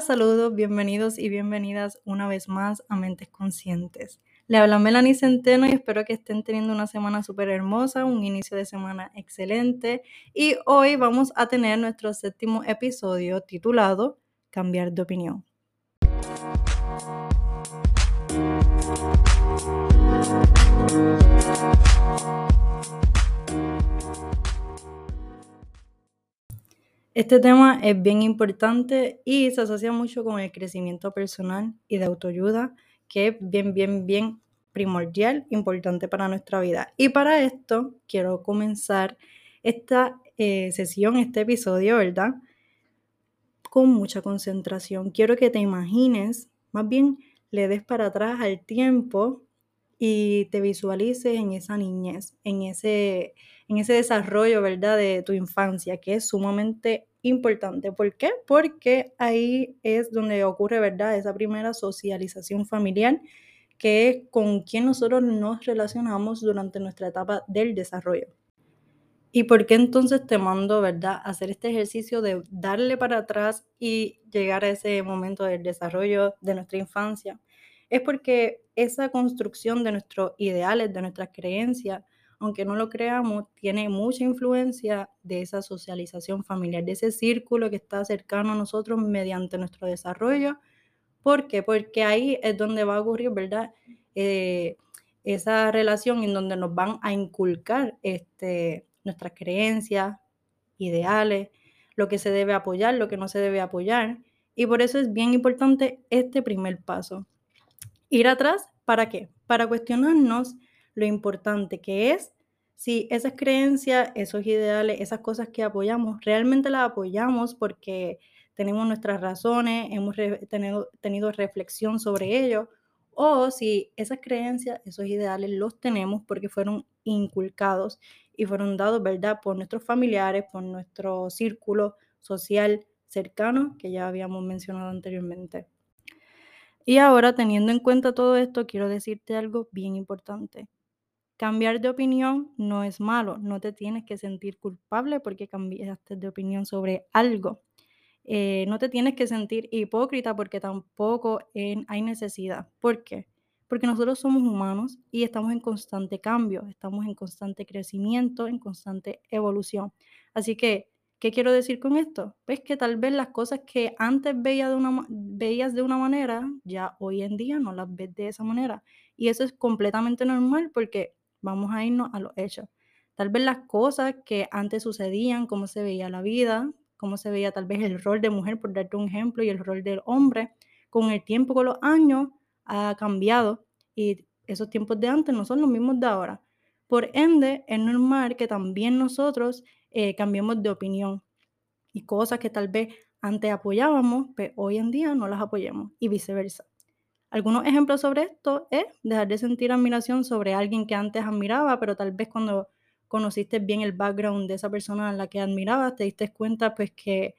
Saludos, bienvenidos y bienvenidas una vez más a Mentes Conscientes. Le habla Melanie Centeno y espero que estén teniendo una semana súper hermosa, un inicio de semana excelente. Y hoy vamos a tener nuestro séptimo episodio titulado Cambiar de opinión. Este tema es bien importante y se asocia mucho con el crecimiento personal y de autoayuda, que es bien, bien, bien primordial, importante para nuestra vida. Y para esto quiero comenzar esta eh, sesión, este episodio, ¿verdad? Con mucha concentración. Quiero que te imagines, más bien le des para atrás al tiempo y te visualices en esa niñez, en ese en ese desarrollo, ¿verdad?, de tu infancia, que es sumamente importante. ¿Por qué? Porque ahí es donde ocurre, ¿verdad?, esa primera socialización familiar, que es con quien nosotros nos relacionamos durante nuestra etapa del desarrollo. ¿Y por qué entonces te mando, verdad, hacer este ejercicio de darle para atrás y llegar a ese momento del desarrollo de nuestra infancia? Es porque esa construcción de nuestros ideales, de nuestras creencias, aunque no lo creamos, tiene mucha influencia de esa socialización familiar, de ese círculo que está cercano a nosotros mediante nuestro desarrollo. ¿Por qué? Porque ahí es donde va a ocurrir, ¿verdad? Eh, esa relación en donde nos van a inculcar este, nuestras creencias, ideales, lo que se debe apoyar, lo que no se debe apoyar. Y por eso es bien importante este primer paso. Ir atrás, ¿para qué? Para cuestionarnos lo importante que es si esas creencias, esos ideales, esas cosas que apoyamos, realmente las apoyamos porque tenemos nuestras razones, hemos tenido, tenido reflexión sobre ello, o si esas creencias, esos ideales los tenemos porque fueron inculcados y fueron dados, ¿verdad?, por nuestros familiares, por nuestro círculo social cercano que ya habíamos mencionado anteriormente. Y ahora, teniendo en cuenta todo esto, quiero decirte algo bien importante. Cambiar de opinión no es malo, no te tienes que sentir culpable porque cambiaste de opinión sobre algo. Eh, no te tienes que sentir hipócrita porque tampoco hay necesidad. ¿Por qué? Porque nosotros somos humanos y estamos en constante cambio, estamos en constante crecimiento, en constante evolución. Así que, ¿qué quiero decir con esto? Pues que tal vez las cosas que antes veía de una, veías de una manera, ya hoy en día no las ves de esa manera. Y eso es completamente normal porque Vamos a irnos a los hechos. Tal vez las cosas que antes sucedían, cómo se veía la vida, cómo se veía tal vez el rol de mujer, por darte un ejemplo, y el rol del hombre, con el tiempo, con los años, ha cambiado y esos tiempos de antes no son los mismos de ahora. Por ende, es normal que también nosotros eh, cambiemos de opinión y cosas que tal vez antes apoyábamos, pero pues hoy en día no las apoyamos y viceversa. Algunos ejemplos sobre esto es dejar de sentir admiración sobre alguien que antes admiraba, pero tal vez cuando conociste bien el background de esa persona a la que admirabas, te diste cuenta pues que,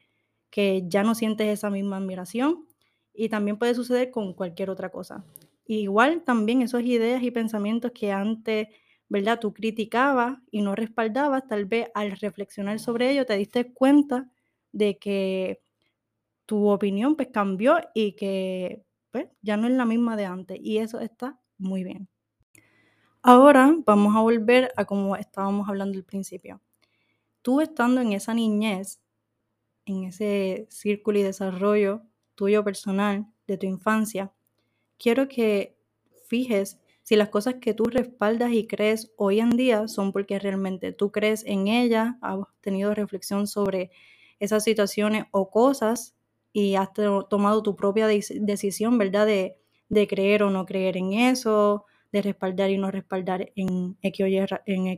que ya no sientes esa misma admiración y también puede suceder con cualquier otra cosa. igual también esas ideas y pensamientos que antes, ¿verdad? Tú criticabas y no respaldabas, tal vez al reflexionar sobre ello te diste cuenta de que tu opinión pues cambió y que pues, ya no es la misma de antes y eso está muy bien. Ahora vamos a volver a como estábamos hablando al principio. Tú estando en esa niñez, en ese círculo y desarrollo tuyo personal de tu infancia, quiero que fijes si las cosas que tú respaldas y crees hoy en día son porque realmente tú crees en ellas, has tenido reflexión sobre esas situaciones o cosas y has tomado tu propia decisión, ¿verdad? De, creer o no creer en eso, de respaldar y no respaldar en X o Y, en.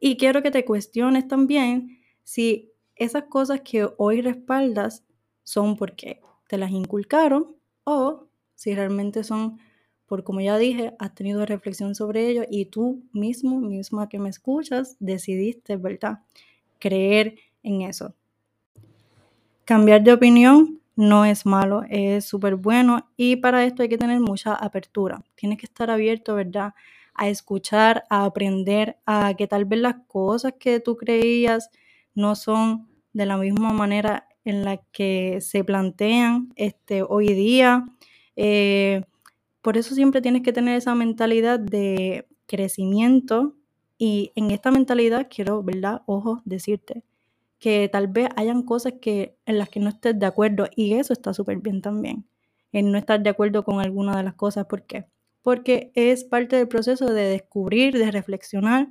Y quiero que te cuestiones también si esas cosas que hoy respaldas son porque te las inculcaron o si realmente son por, como ya dije, has tenido reflexión sobre ello y tú mismo, misma que me escuchas, decidiste, ¿verdad? Creer en eso. Cambiar de opinión no es malo, es súper bueno y para esto hay que tener mucha apertura. Tienes que estar abierto, ¿verdad? A escuchar, a aprender, a que tal vez las cosas que tú creías no son de la misma manera en las que se plantean este, hoy día. Eh, por eso siempre tienes que tener esa mentalidad de crecimiento y en esta mentalidad quiero, ¿verdad? Ojo, decirte que tal vez hayan cosas que, en las que no estés de acuerdo y eso está súper bien también, en no estar de acuerdo con alguna de las cosas. ¿Por qué? Porque es parte del proceso de descubrir, de reflexionar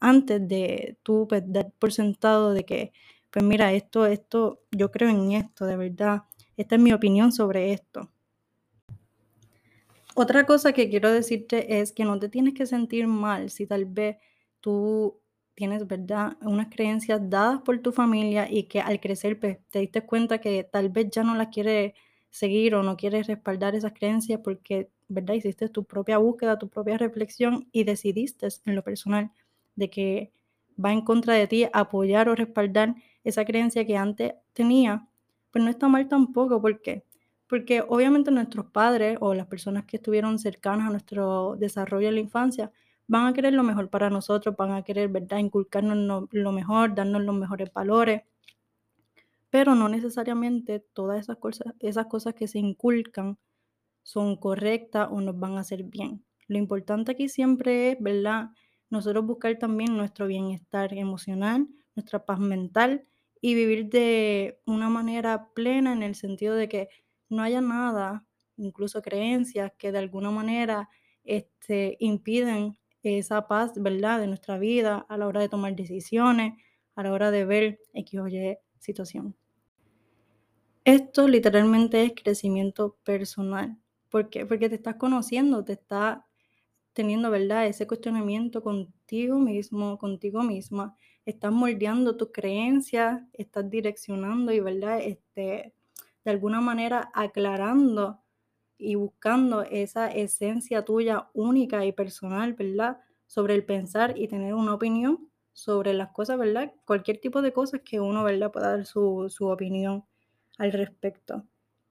antes de tú pues, dar por sentado de que, pues mira, esto, esto, yo creo en esto, de verdad, esta es mi opinión sobre esto. Otra cosa que quiero decirte es que no te tienes que sentir mal si tal vez tú tienes, ¿verdad?, unas creencias dadas por tu familia y que al crecer pues, te diste cuenta que tal vez ya no las quieres seguir o no quieres respaldar esas creencias porque, ¿verdad?, hiciste tu propia búsqueda, tu propia reflexión y decidiste en lo personal de que va en contra de ti apoyar o respaldar esa creencia que antes tenía, pues no está mal tampoco. ¿Por qué? Porque obviamente nuestros padres o las personas que estuvieron cercanas a nuestro desarrollo en la infancia van a querer lo mejor para nosotros, van a querer, ¿verdad?, inculcarnos lo mejor, darnos los mejores valores. Pero no necesariamente todas esas cosas, esas cosas que se inculcan son correctas o nos van a hacer bien. Lo importante aquí siempre es, ¿verdad?, nosotros buscar también nuestro bienestar emocional, nuestra paz mental y vivir de una manera plena en el sentido de que no haya nada, incluso creencias que de alguna manera este, impiden esa paz, ¿verdad?, de nuestra vida a la hora de tomar decisiones, a la hora de ver X o Y situación. Esto literalmente es crecimiento personal. ¿Por qué? Porque te estás conociendo, te estás teniendo, ¿verdad? Ese cuestionamiento contigo mismo, contigo misma, estás moldeando tus creencias, estás direccionando y, ¿verdad? Este, de alguna manera aclarando y buscando esa esencia tuya única y personal, ¿verdad? Sobre el pensar y tener una opinión sobre las cosas, ¿verdad? Cualquier tipo de cosas que uno, ¿verdad? Pueda dar su, su opinión al respecto.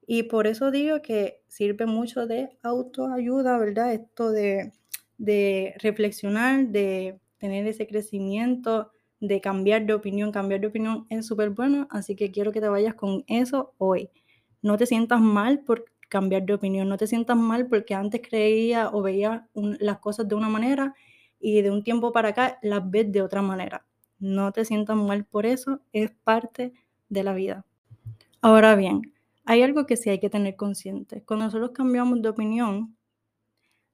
Y por eso digo que sirve mucho de autoayuda, ¿verdad? Esto de de reflexionar, de tener ese crecimiento, de cambiar de opinión. Cambiar de opinión es súper bueno, así que quiero que te vayas con eso hoy. No te sientas mal por cambiar de opinión, no te sientas mal porque antes creía o veía las cosas de una manera y de un tiempo para acá las ves de otra manera. No te sientas mal por eso, es parte de la vida. Ahora bien, hay algo que sí hay que tener consciente. Cuando nosotros cambiamos de opinión,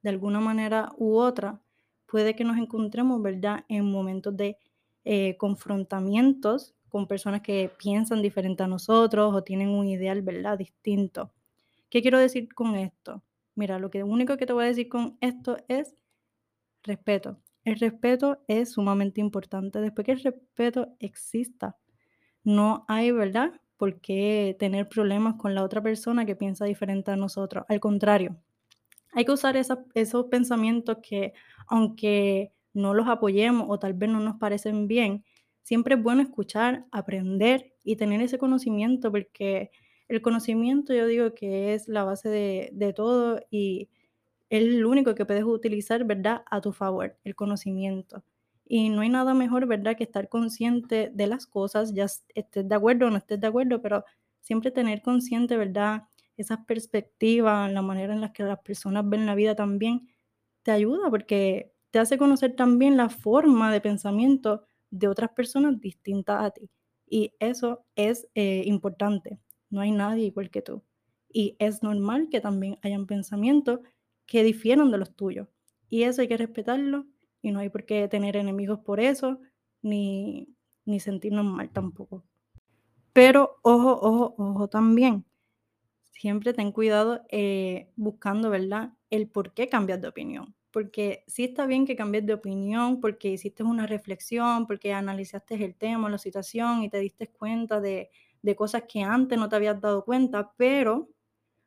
de alguna manera u otra, puede que nos encontremos, ¿verdad?, en momentos de eh, confrontamientos con personas que piensan diferente a nosotros o tienen un ideal, ¿verdad?, distinto. ¿Qué quiero decir con esto? Mira, lo que único que te voy a decir con esto es respeto. El respeto es sumamente importante. Después que el respeto exista, no hay, ¿verdad?, por qué tener problemas con la otra persona que piensa diferente a nosotros. Al contrario, hay que usar esos pensamientos que, aunque no los apoyemos o tal vez no nos parecen bien, siempre es bueno escuchar, aprender y tener ese conocimiento, porque el conocimiento yo digo que es la base de, de todo y es lo único que puedes utilizar, ¿verdad?, a tu favor, el conocimiento. Y no hay nada mejor, ¿verdad?, que estar consciente de las cosas, ya estés de acuerdo o no estés de acuerdo, pero siempre tener consciente, ¿verdad?, esas perspectivas, la manera en la que las personas ven la vida también, te ayuda porque te hace conocer también la forma de pensamiento de otras personas distintas a ti. Y eso es eh, importante. No hay nadie igual que tú. Y es normal que también hayan pensamientos que difieran de los tuyos. Y eso hay que respetarlo y no hay por qué tener enemigos por eso, ni, ni sentirnos mal tampoco. Pero ojo, ojo, ojo también siempre ten cuidado eh, buscando, ¿verdad? El por qué cambias de opinión. Porque sí está bien que cambies de opinión, porque hiciste una reflexión, porque analizaste el tema, la situación y te diste cuenta de, cosas que antes no te habías dado cuenta, pero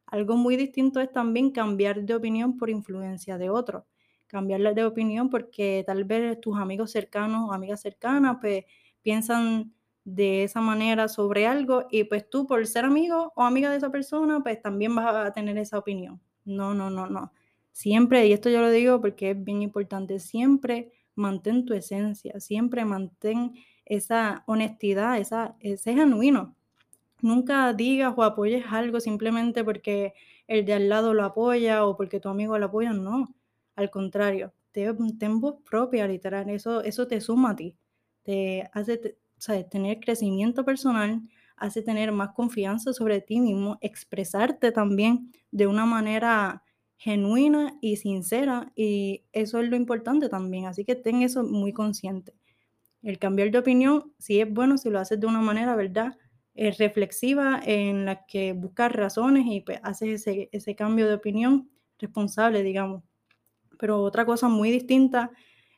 algo muy distinto es también cambiar de opinión por influencia de otros. Cambiarle de opinión porque tal vez tus amigos cercanos o amigas cercanas pues piensan de esa manera sobre algo y pues tú por ser amigo o amiga de esa persona pues también vas a tener esa opinión. No, no, no, no. Siempre, y esto yo lo digo porque es bien importante, siempre mantén tu esencia, siempre mantén esa honestidad, esa, ese genuino. Nunca digas o apoyes algo simplemente porque el de al lado lo apoya o porque tu amigo lo apoya, no. Al contrario, ten, voz propia, literal. Eso, eso te suma a ti. Te hace tener crecimiento personal, hace tener más confianza sobre ti mismo, expresarte también de una manera genuina y sincera y eso es lo importante también, así que ten eso muy consciente. El cambiar de opinión, sí es bueno si lo haces de una manera, ¿verdad? Eh, reflexiva en la que buscas razones y pues, haces ese, ese cambio de opinión responsable, digamos. Pero otra cosa muy distinta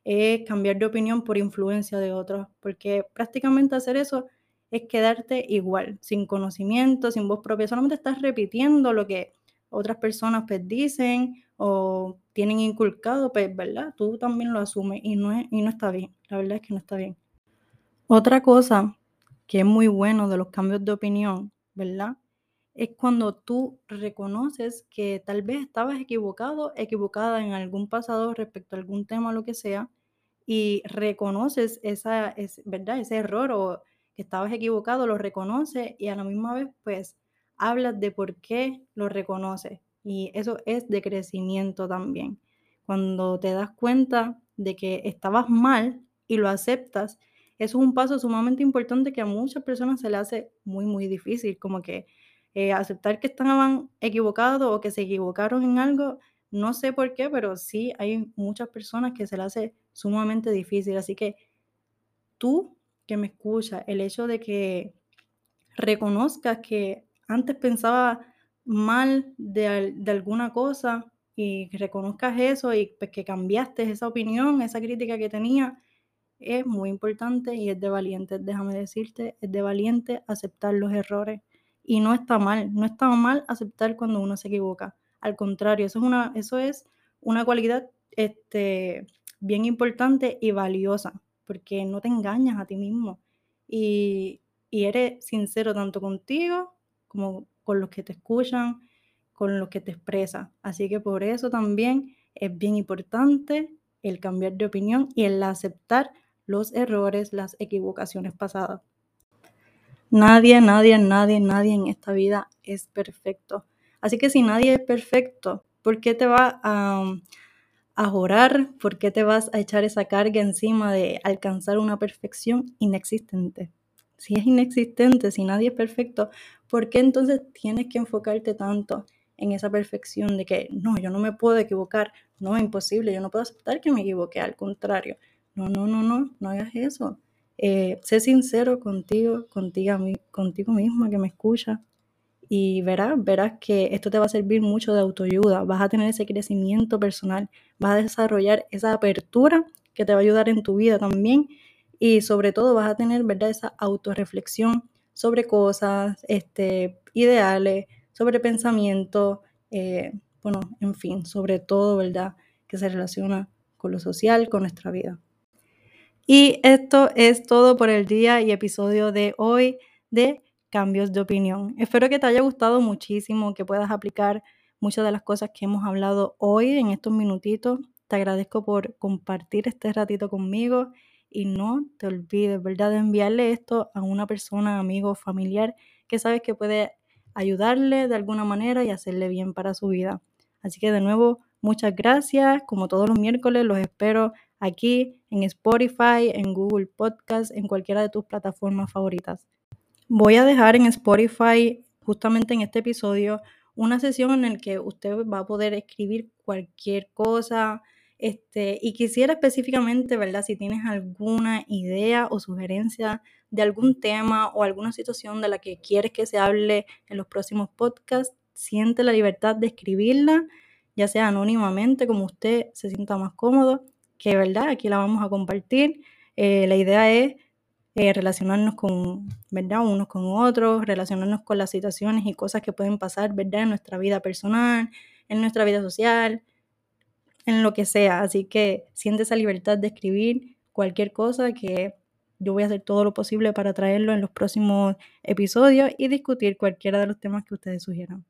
es cambiar de opinión por influencia de otros, porque prácticamente hacer eso es quedarte igual, sin conocimiento, sin voz propia, solamente estás repitiendo lo que otras personas pues dicen o tienen inculcado, pues, ¿verdad? Tú también lo asumes y no, y no está bien, la verdad es que no está bien. Otra cosa que es muy bueno de los cambios de opinión, ¿verdad? Es cuando tú reconoces que tal vez estabas equivocado, equivocada en algún pasado respecto a algún tema o lo que sea, y reconoces esa, ¿verdad? ese error o que estabas equivocado, lo reconoces y a la misma vez pues hablas de por qué lo reconoces. Y eso es de crecimiento también. Cuando te das cuenta de que estabas mal y lo aceptas, eso es un paso sumamente importante que a muchas personas se le hace muy, muy difícil, como que eh, aceptar que estaban equivocados o que se equivocaron en algo, no sé por qué, pero sí hay muchas personas que se le hace sumamente difícil. Así que tú que me escuchas, el hecho de que reconozcas que antes pensaba mal de, alguna cosa y que reconozcas eso y pues, que cambiaste esa opinión, esa crítica que tenía, es muy importante y es de valiente, déjame decirte, es de valiente aceptar los errores. Y no está mal, no está mal aceptar cuando uno se equivoca. Al contrario, eso es una, eso es una cualidad este, bien importante y valiosa, porque no te engañas a ti mismo y, y eres sincero tanto contigo como con los que te escuchan, con los que te expresan. Así que por eso también es bien importante el cambiar de opinión y el aceptar los errores, las equivocaciones pasadas. Nadie, nadie, nadie, nadie en esta vida es perfecto. Así que si nadie es perfecto, ¿por qué te va a, a orar? ¿Por qué te vas a echar esa carga encima de alcanzar una perfección inexistente? Si es inexistente, si nadie es perfecto, ¿por qué entonces tienes que enfocarte tanto en esa perfección de que no, yo no me puedo equivocar, no, es imposible, yo no puedo aceptar que me equivoque, al contrario, no, no, no, no, no hagas eso. Eh, sé sincero contigo, contigo, contigo misma que me escucha y verás, verás que esto te va a servir mucho de autoayuda, vas a tener ese crecimiento personal, vas a desarrollar esa apertura que te va a ayudar en tu vida también y sobre todo vas a tener, ¿verdad? Esa autorreflexión sobre cosas, este, ideales, sobre pensamiento, eh, bueno, en fin, sobre todo, ¿verdad? Que se relaciona con lo social, con nuestra vida. Y esto es todo por el día y episodio de hoy de cambios de opinión. Espero que te haya gustado muchísimo, que puedas aplicar muchas de las cosas que hemos hablado hoy en estos minutitos. Te agradezco por compartir este ratito conmigo y no te olvides, ¿verdad?, de enviarle esto a una persona, amigo, familiar que sabes que puede ayudarle de alguna manera y hacerle bien para su vida. Así que de nuevo, muchas gracias. Como todos los miércoles, los espero aquí en Spotify, en Google Podcast, en cualquiera de tus plataformas favoritas. Voy a dejar en Spotify, justamente en este episodio, una sesión en la que usted va a poder escribir cualquier cosa. Este, y quisiera específicamente, ¿verdad? Si tienes alguna idea o sugerencia de algún tema o alguna situación de la que quieres que se hable en los próximos podcasts, siente la libertad de escribirla, ya sea anónimamente, como usted se sienta más cómodo que verdad, aquí la vamos a compartir. Eh, la idea es eh, relacionarnos con, ¿verdad? Unos con otros, relacionarnos con las situaciones y cosas que pueden pasar, ¿verdad? En nuestra vida personal, en nuestra vida social, en lo que sea. Así que siente esa libertad de escribir cualquier cosa que yo voy a hacer todo lo posible para traerlo en los próximos episodios y discutir cualquiera de los temas que ustedes sugieran.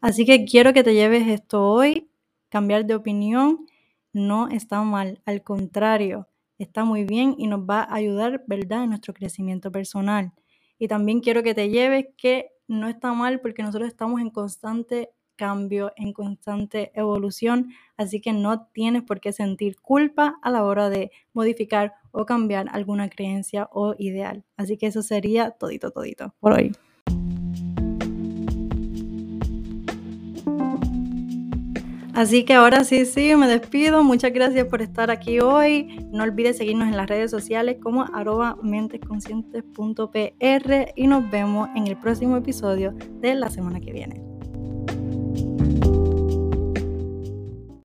Así que quiero que te lleves esto hoy, cambiar de opinión no está mal, al contrario, está muy bien y nos va a ayudar, ¿verdad?, en nuestro crecimiento personal. Y también quiero que te lleves que no está mal porque nosotros estamos en constante cambio, en constante evolución, así que no tienes por qué sentir culpa a la hora de modificar o cambiar alguna creencia o ideal. Así que eso sería todito, todito por hoy. Así que ahora sí, sí, me despido. Muchas gracias por estar aquí hoy. No olvides seguirnos en las redes sociales como arroba mentesconscientes.pr y nos vemos en el próximo episodio de la semana que viene.